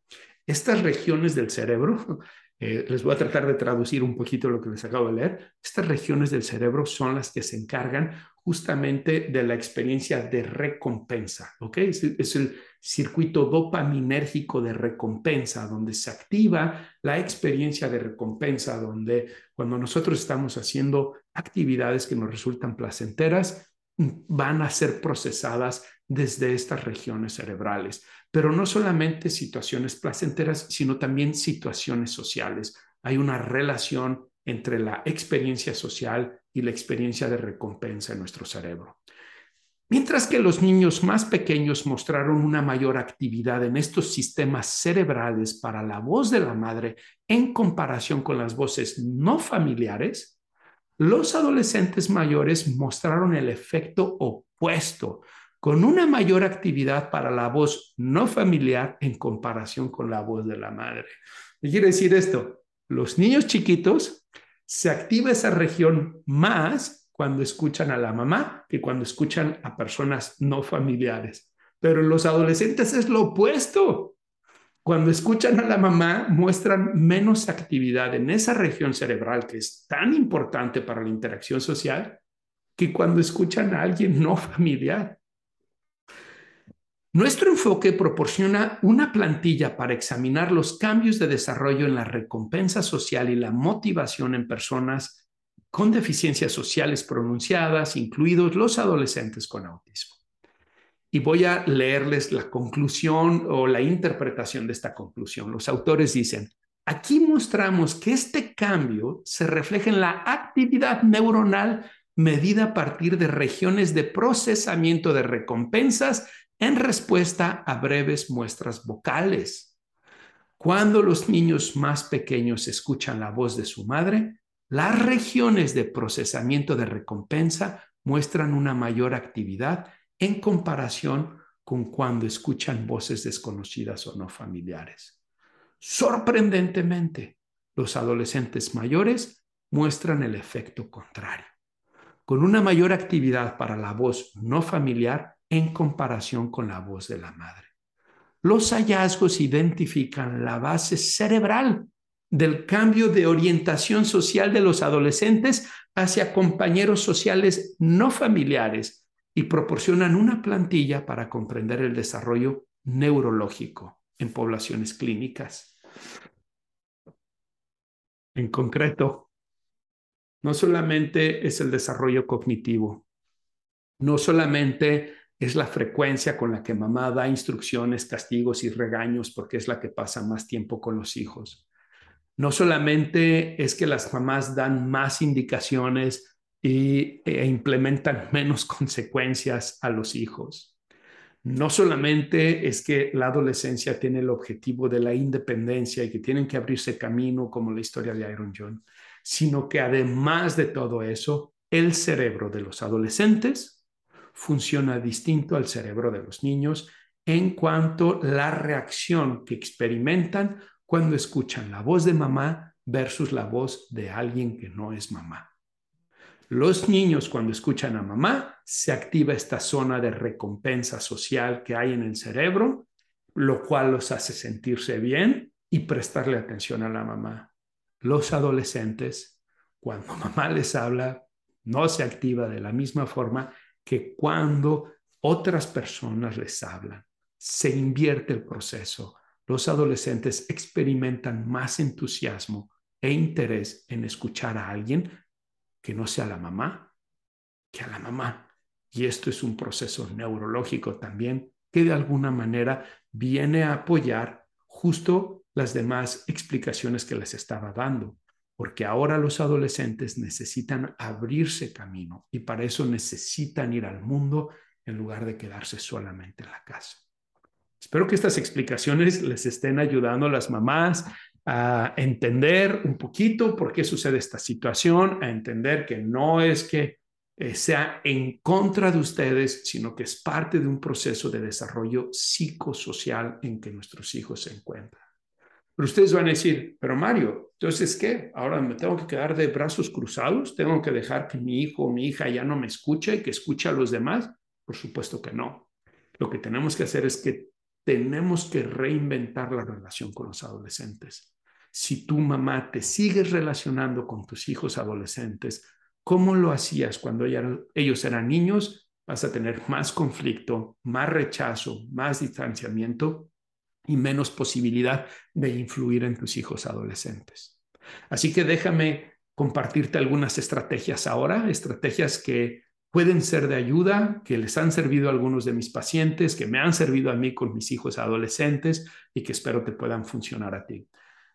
Estas regiones del cerebro, eh, les voy a tratar de traducir un poquito lo que les acabo de leer, estas regiones del cerebro son las que se encargan justamente de la experiencia de recompensa, ¿ok? Es, el circuito dopaminérgico de recompensa, donde se activa la experiencia de recompensa, donde cuando nosotros estamos haciendo actividades que nos resultan placenteras, van a ser procesadas desde estas regiones cerebrales, pero no solamente situaciones placenteras, sino también situaciones sociales. Hay una relación entre la experiencia social y la experiencia de recompensa en nuestro cerebro. Mientras que los niños más pequeños mostraron una mayor actividad en estos sistemas cerebrales para la voz de la madre en comparación con las voces no familiares, los adolescentes mayores mostraron el efecto opuesto, con una mayor actividad para la voz no familiar en comparación con la voz de la madre. ¿Qué quiere decir esto? Los niños chiquitos se activa esa región más cuando escuchan a la mamá que cuando escuchan a personas no familiares. Pero en los adolescentes es lo opuesto. Cuando escuchan a la mamá, muestran menos actividad en esa región cerebral que es tan importante para la interacción social que cuando escuchan a alguien no familiar. Nuestro enfoque proporciona una plantilla para examinar los cambios de desarrollo en la recompensa social y la motivación en personas con deficiencias sociales pronunciadas, incluidos los adolescentes con autismo. Y voy a leerles la conclusión o la interpretación de esta conclusión. Los autores dicen, aquí mostramos que este cambio se refleja en la actividad neuronal medida a partir de regiones de procesamiento de recompensas en respuesta a breves muestras vocales. Cuando los niños más pequeños escuchan la voz de su madre, las regiones de procesamiento de recompensa muestran una mayor actividad en comparación con cuando escuchan voces desconocidas o no familiares. Sorprendentemente, los adolescentes mayores muestran el efecto contrario. Con una mayor actividad para la voz no familiar, en comparación con la voz de la madre. Los hallazgos identifican la base cerebral del cambio de orientación social de los adolescentes hacia compañeros sociales no familiares y proporcionan una plantilla para comprender el desarrollo neurológico en poblaciones clínicas. En concreto, no solamente es el desarrollo cognitivo, no solamente es la frecuencia con la que mamá da instrucciones, castigos y regaños porque es la que pasa más tiempo con los hijos. No solamente es que las mamás dan más indicaciones y, e implementan menos consecuencias a los hijos. No solamente es que la adolescencia tiene el objetivo de la independencia y que tienen que abrirse camino como la historia de Iron John, sino que además de todo eso, el cerebro de los adolescentes funciona distinto al cerebro de los niños en cuanto a la reacción que experimentan cuando escuchan la voz de mamá versus la voz de alguien que no es mamá. Los niños cuando escuchan a mamá se activa esta zona de recompensa social que hay en el cerebro, lo cual los hace sentirse bien y prestarle atención a la mamá. Los adolescentes, cuando mamá les habla, no se activa de la misma forma que cuando otras personas les hablan, se invierte el proceso. Los adolescentes experimentan más entusiasmo e interés en escuchar a alguien que no sea la mamá, que a la mamá. Y esto es un proceso neurológico también que de alguna manera viene a apoyar justo las demás explicaciones que les estaba dando, porque ahora los adolescentes necesitan abrirse camino y para eso necesitan ir al mundo en lugar de quedarse solamente en la casa. Espero que estas explicaciones les estén ayudando a las mamás a entender un poquito por qué sucede esta situación, a entender que no es que eh, sea en contra de ustedes, sino que es parte de un proceso de desarrollo psicosocial en que nuestros hijos se encuentran. Pero ustedes van a decir, pero Mario, entonces ¿qué? Ahora me tengo que quedar de brazos cruzados, tengo que dejar que mi hijo o mi hija ya no me escuche y que escuche a los demás. Por supuesto que no. Lo que tenemos que hacer es que tenemos que reinventar la relación con los adolescentes. Si tu mamá te sigues relacionando con tus hijos adolescentes, ¿cómo lo hacías cuando ellos eran niños? Vas a tener más conflicto, más rechazo, más distanciamiento y menos posibilidad de influir en tus hijos adolescentes. Así que déjame compartirte algunas estrategias ahora, estrategias que pueden ser de ayuda, que les han servido a algunos de mis pacientes, que me han servido a mí con mis hijos adolescentes y que espero te puedan funcionar a ti.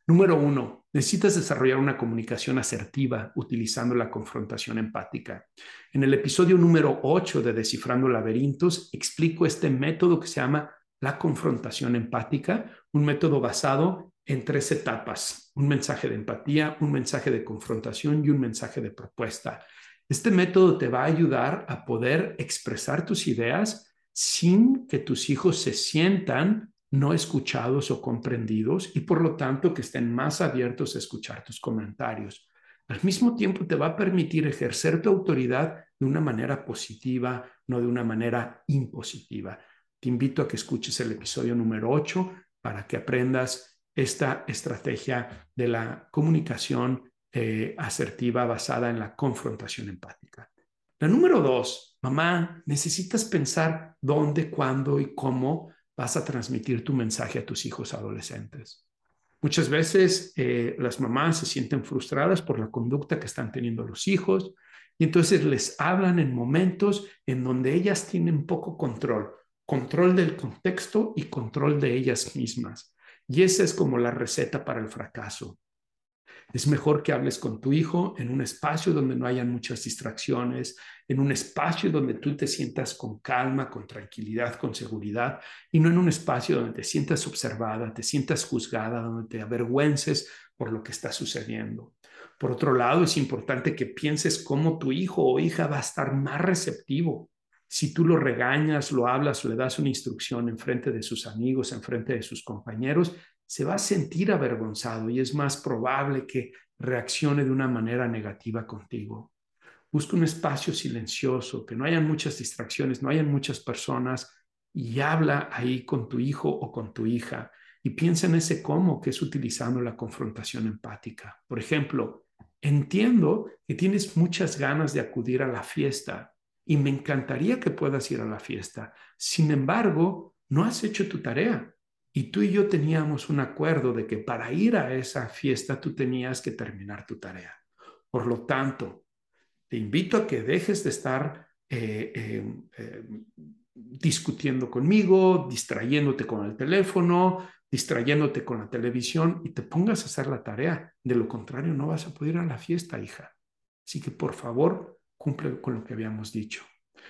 Número uno, necesitas desarrollar una comunicación asertiva utilizando la confrontación empática. En el episodio número 8 de Descifrando Laberintos explico este método que se llama la confrontación empática, un método basado en tres etapas, un mensaje de empatía, un mensaje de confrontación y un mensaje de propuesta. Este método te va a ayudar a poder expresar tus ideas sin que tus hijos se sientan no escuchados o comprendidos y por lo tanto que estén más abiertos a escuchar tus comentarios. Al mismo tiempo te va a permitir ejercer tu autoridad de una manera positiva, no de una manera impositiva. Te invito a que escuches el episodio número 8 para que aprendas esta estrategia de la comunicación eh, asertiva basada en la confrontación empática. La número dos, mamá, necesitas pensar dónde, cuándo y cómo vas a transmitir tu mensaje a tus hijos adolescentes. Muchas veces eh, las mamás se sienten frustradas por la conducta que están teniendo los hijos y entonces les hablan en momentos en donde ellas tienen poco control control del contexto y control de ellas mismas. Y esa es como la receta para el fracaso. Es mejor que hables con tu hijo en un espacio donde no hayan muchas distracciones, en un espacio donde tú te sientas con calma, con tranquilidad, con seguridad, y no en un espacio donde te sientas observada, te sientas juzgada, donde te avergüences por lo que está sucediendo. Por otro lado, es importante que pienses cómo tu hijo o hija va a estar más receptivo si tú lo regañas, lo hablas o le das una instrucción en frente de sus amigos, en frente de sus compañeros, se va a sentir avergonzado y es más probable que reaccione de una manera negativa contigo. Busca un espacio silencioso, que no hayan muchas distracciones, no hayan muchas personas y habla ahí con tu hijo o con tu hija y piensa en ese cómo que es utilizando la confrontación empática. Por ejemplo, entiendo que tienes muchas ganas de acudir a la fiesta y me encantaría que puedas ir a la fiesta. Sin embargo, no has hecho tu tarea. Y tú y yo teníamos un acuerdo de que para ir a esa fiesta tú tenías que terminar tu tarea. Por lo tanto, te invito a que dejes de estar eh, eh, eh, discutiendo conmigo, distrayéndote con el teléfono, distrayéndote con la televisión y te pongas a hacer la tarea. De lo contrario, no vas a poder ir a la fiesta, hija. Así que por favor, cumple con lo que habíamos dicho.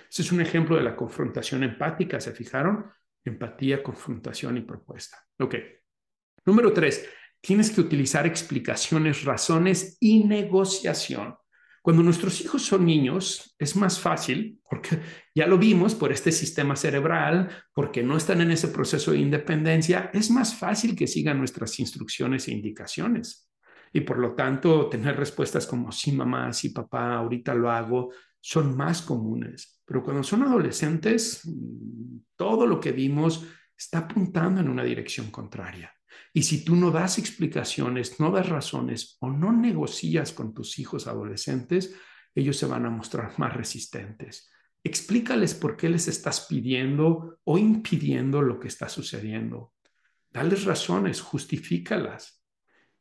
Ese es un ejemplo de la confrontación empática, ¿se fijaron? Empatía, confrontación y propuesta. Ok. Número tres, tienes que utilizar explicaciones, razones y negociación. Cuando nuestros hijos son niños, es más fácil, porque ya lo vimos por este sistema cerebral, porque no están en ese proceso de independencia, es más fácil que sigan nuestras instrucciones e indicaciones y por lo tanto tener respuestas como sí mamá, sí papá, ahorita lo hago, son más comunes. Pero cuando son adolescentes, todo lo que vimos está apuntando en una dirección contraria. Y si tú no das explicaciones, no das razones o no negocias con tus hijos adolescentes, ellos se van a mostrar más resistentes. Explícales por qué les estás pidiendo o impidiendo lo que está sucediendo. Dales razones, justifícalas.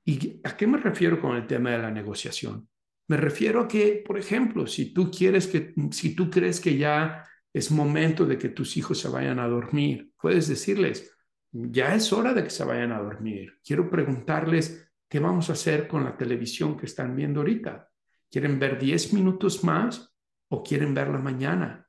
¿Y a qué me refiero con el tema de la negociación? Me refiero a que, por ejemplo, si tú quieres que, si tú crees que ya es momento de que tus hijos se vayan a dormir, puedes decirles, ya es hora de que se vayan a dormir. Quiero preguntarles qué vamos a hacer con la televisión que están viendo ahorita. ¿Quieren ver 10 minutos más o quieren verla mañana?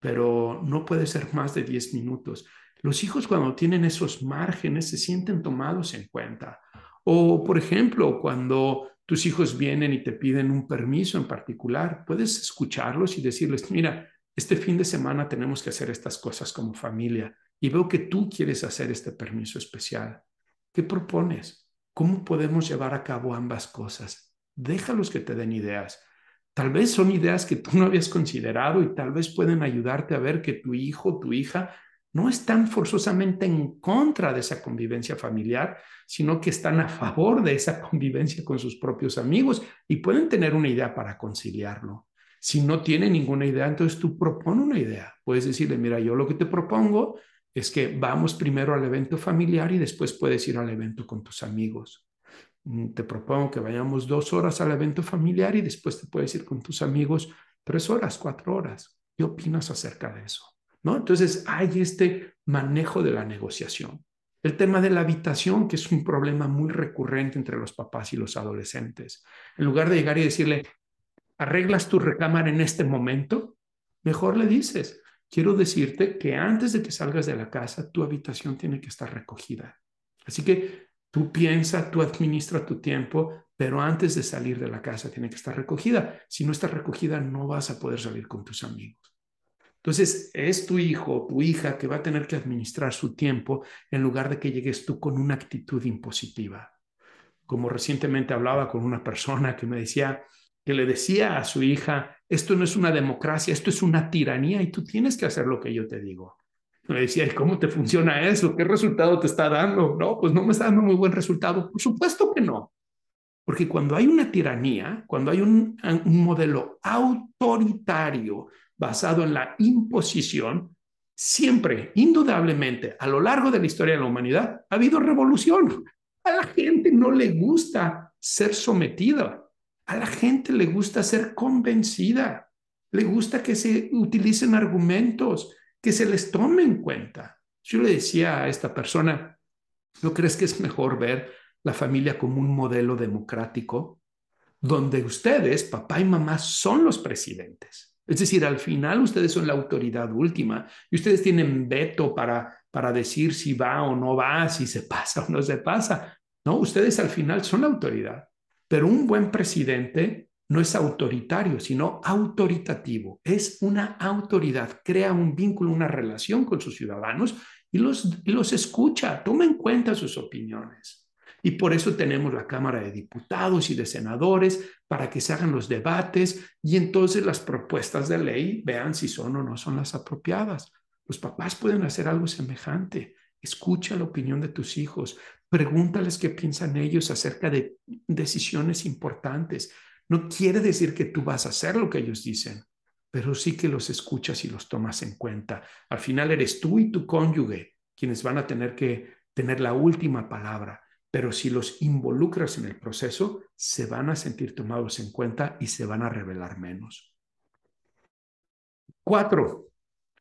Pero no puede ser más de 10 minutos. Los hijos cuando tienen esos márgenes se sienten tomados en cuenta. O, por ejemplo, cuando tus hijos vienen y te piden un permiso en particular, puedes escucharlos y decirles, mira, este fin de semana tenemos que hacer estas cosas como familia y veo que tú quieres hacer este permiso especial. ¿Qué propones? ¿Cómo podemos llevar a cabo ambas cosas? Déjalos que te den ideas. Tal vez son ideas que tú no habías considerado y tal vez pueden ayudarte a ver que tu hijo tu hija no están forzosamente en contra de esa convivencia familiar, sino que están a favor de esa convivencia con sus propios amigos y pueden tener una idea para conciliarlo. Si no tiene ninguna idea, entonces tú propone una idea. Puedes decirle, mira, yo lo que te propongo es que vamos primero al evento familiar y después puedes ir al evento con tus amigos. Mm, te propongo que vayamos dos horas al evento familiar y después te puedes ir con tus amigos tres horas, cuatro horas. ¿Qué opinas acerca de eso? ¿No? Entonces hay este manejo de la negociación. El tema de la habitación, que es un problema muy recurrente entre los papás y los adolescentes. En lugar de llegar y decirle, arreglas tu recámara en este momento, mejor le dices, quiero decirte que antes de que salgas de la casa, tu habitación tiene que estar recogida. Así que tú piensa, tú administra tu tiempo, pero antes de salir de la casa tiene que estar recogida. Si no está recogida, no vas a poder salir con tus amigos. Entonces, es tu hijo o tu hija que va a tener que administrar su tiempo en lugar de que llegues tú con una actitud impositiva. Como recientemente hablaba con una persona que me decía, que le decía a su hija, esto no es una democracia, esto es una tiranía y tú tienes que hacer lo que yo te digo. Me decía, ¿y cómo te funciona eso? ¿Qué resultado te está dando? No, pues no me está dando muy buen resultado. Por supuesto que no. Porque cuando hay una tiranía, cuando hay un, un modelo autoritario basado en la imposición, siempre, indudablemente, a lo largo de la historia de la humanidad, ha habido revolución. A la gente no le gusta ser sometida. A la gente le gusta ser convencida. Le gusta que se utilicen argumentos, que se les tome en cuenta. Yo le decía a esta persona, ¿no crees que es mejor ver la familia como un modelo democrático donde ustedes, papá y mamá, son los presidentes? Es decir, al final ustedes son la autoridad última y ustedes tienen veto para, para decir si va o no va, si se pasa o no se pasa. No, ustedes al final son la autoridad. Pero un buen presidente no es autoritario, sino autoritativo. Es una autoridad, crea un vínculo, una relación con sus ciudadanos y los, los escucha, toma en cuenta sus opiniones. Y por eso tenemos la Cámara de Diputados y de Senadores para que se hagan los debates y entonces las propuestas de ley vean si son o no son las apropiadas. Los papás pueden hacer algo semejante. Escucha la opinión de tus hijos, pregúntales qué piensan ellos acerca de decisiones importantes. No quiere decir que tú vas a hacer lo que ellos dicen, pero sí que los escuchas y los tomas en cuenta. Al final eres tú y tu cónyuge quienes van a tener que tener la última palabra pero si los involucras en el proceso, se van a sentir tomados en cuenta y se van a revelar menos. Cuatro,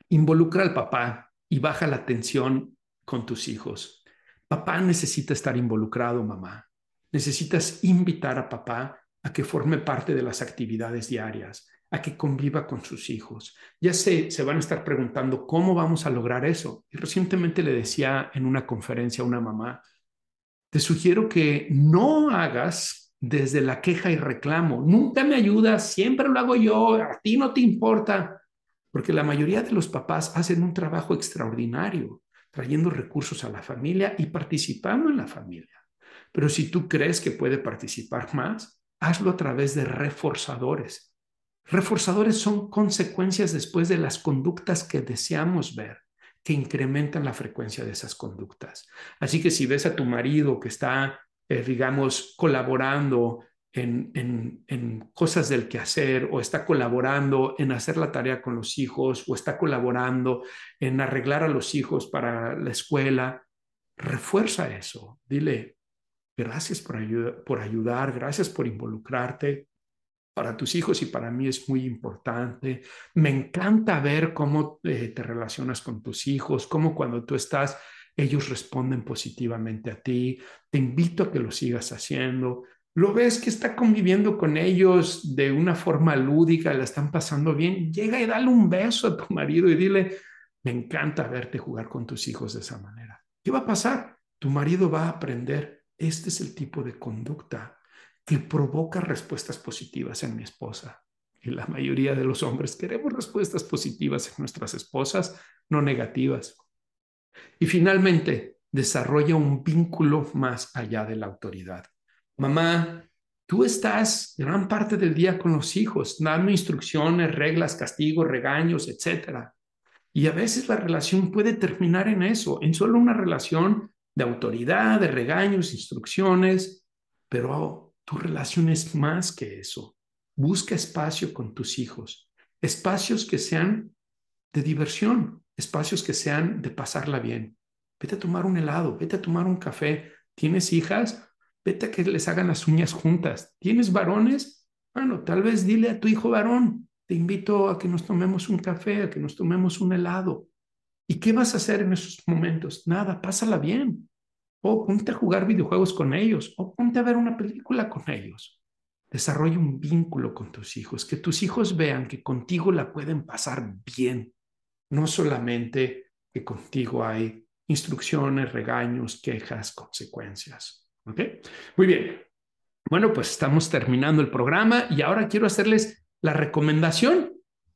involucra al papá y baja la tensión con tus hijos. Papá necesita estar involucrado, mamá. Necesitas invitar a papá a que forme parte de las actividades diarias, a que conviva con sus hijos. Ya se, se van a estar preguntando cómo vamos a lograr eso. Y recientemente le decía en una conferencia a una mamá, te sugiero que no hagas desde la queja y reclamo. Nunca me ayudas, siempre lo hago yo, a ti no te importa. Porque la mayoría de los papás hacen un trabajo extraordinario, trayendo recursos a la familia y participando en la familia. Pero si tú crees que puede participar más, hazlo a través de reforzadores. Reforzadores son consecuencias después de las conductas que deseamos ver que incrementan la frecuencia de esas conductas. Así que si ves a tu marido que está, eh, digamos, colaborando en, en, cosas del quehacer o está colaborando en hacer la tarea con los hijos o está colaborando en arreglar a los hijos para la escuela, refuerza eso. Dile, gracias por ayudar, gracias por involucrarte. Para tus hijos y para mí es muy importante. Me encanta ver cómo eh, te relacionas con tus hijos, cómo cuando tú estás, ellos responden positivamente a ti. Te invito a que lo sigas haciendo. Lo ves que está conviviendo con ellos de una forma lúdica, la están pasando bien. Llega y dale un beso a tu marido y dile, me encanta verte jugar con tus hijos de esa manera. ¿Qué va a pasar? Tu marido va a aprender, este es el tipo de conducta que provoca respuestas positivas en mi esposa. Y la mayoría de los hombres queremos respuestas positivas en nuestras esposas, no negativas. Y finalmente, desarrolla un vínculo más allá de la autoridad. Mamá, tú estás gran parte del día con los hijos, dando instrucciones, reglas, castigos, regaños, etc. Y a veces la relación puede terminar en eso, en solo una relación de autoridad, de regaños, instrucciones, pero tu relación es más que eso. Busca espacio con tus hijos, espacios que sean de diversión, espacios que sean de pasarla bien. Vete a tomar un helado, vete a tomar un café. ¿Tienes hijas? Vete a que les hagan las uñas juntas. ¿Tienes varones? Bueno, tal vez dile a tu hijo varón, te invito a que nos tomemos un café, a que nos tomemos un helado. ¿Y qué vas a hacer en esos momentos? Nada, pásala bien o ponte a jugar videojuegos con ellos, o ponte a ver una película con ellos. Desarrolla un vínculo con tus hijos, que tus hijos vean que contigo la pueden pasar bien, no solamente que contigo hay instrucciones, regaños, quejas, consecuencias. ¿Ok? Muy bien. Bueno, pues estamos terminando el programa y ahora quiero hacerles la recomendación.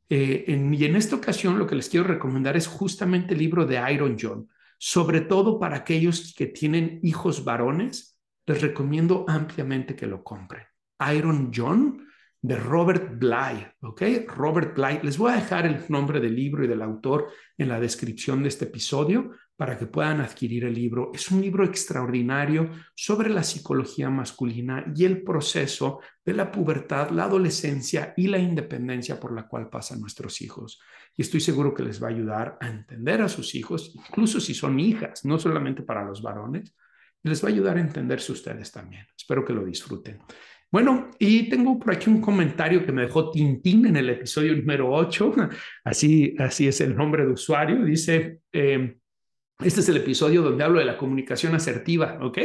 Eh, y en esta ocasión lo que les quiero recomendar es justamente el libro de Iron John sobre todo para aquellos que tienen hijos varones, les recomiendo ampliamente que lo compren. Iron John de Robert Bly, ¿ok? Robert Bly. Les voy a dejar el nombre del libro y del autor en la descripción de este episodio para que puedan adquirir el libro. Es un libro extraordinario sobre la psicología masculina y el proceso de la pubertad, la adolescencia y la independencia por la cual pasan nuestros hijos. Y estoy seguro que les va a ayudar a entender a sus hijos, incluso si son hijas, no solamente para los varones, les va a ayudar a entenderse ustedes también. Espero que lo disfruten. Bueno, y tengo por aquí un comentario que me dejó Tintín en el episodio número 8, así, así es el nombre de usuario, dice, eh, este es el episodio donde hablo de la comunicación asertiva, ¿ok?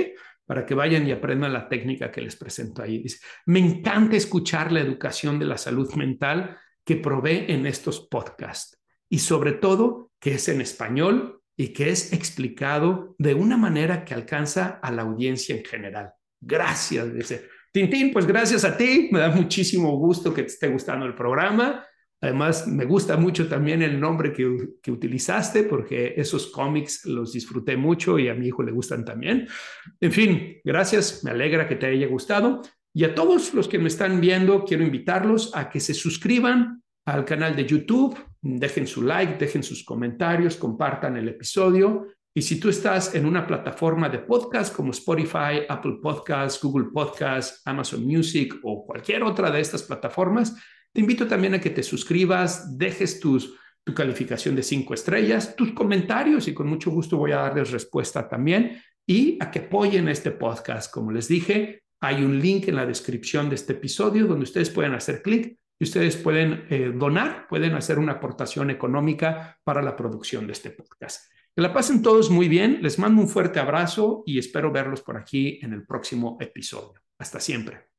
Para que vayan y aprendan la técnica que les presento ahí. Dice, me encanta escuchar la educación de la salud mental que provee en estos podcasts y sobre todo que es en español y que es explicado de una manera que alcanza a la audiencia en general. Gracias, dice. Tintín, pues gracias a ti, me da muchísimo gusto que te esté gustando el programa Además, me gusta mucho también el nombre que, que, utilizaste porque esos cómics los disfruté mucho y a mi hijo le gustan también. En fin, gracias, me alegra que te haya gustado. Y a todos los que me están viendo, quiero invitarlos a que se suscriban al canal de YouTube, dejen su like, dejen sus comentarios, compartan el episodio. Y si tú estás en una plataforma de podcast como Spotify, Apple Podcasts, Google Podcasts, Amazon Music o cualquier otra de estas plataformas, te invito también a que te suscribas, dejes tus, tu calificación de cinco estrellas, tus comentarios y con mucho gusto voy a darles respuesta también y a que apoyen este podcast. Como les dije, hay un link en la descripción de este episodio donde ustedes pueden hacer clic y ustedes pueden eh, donar, pueden hacer una aportación económica para la producción de este podcast. Que la pasen todos muy bien, les mando un fuerte abrazo y espero verlos por aquí en el próximo episodio. Hasta siempre.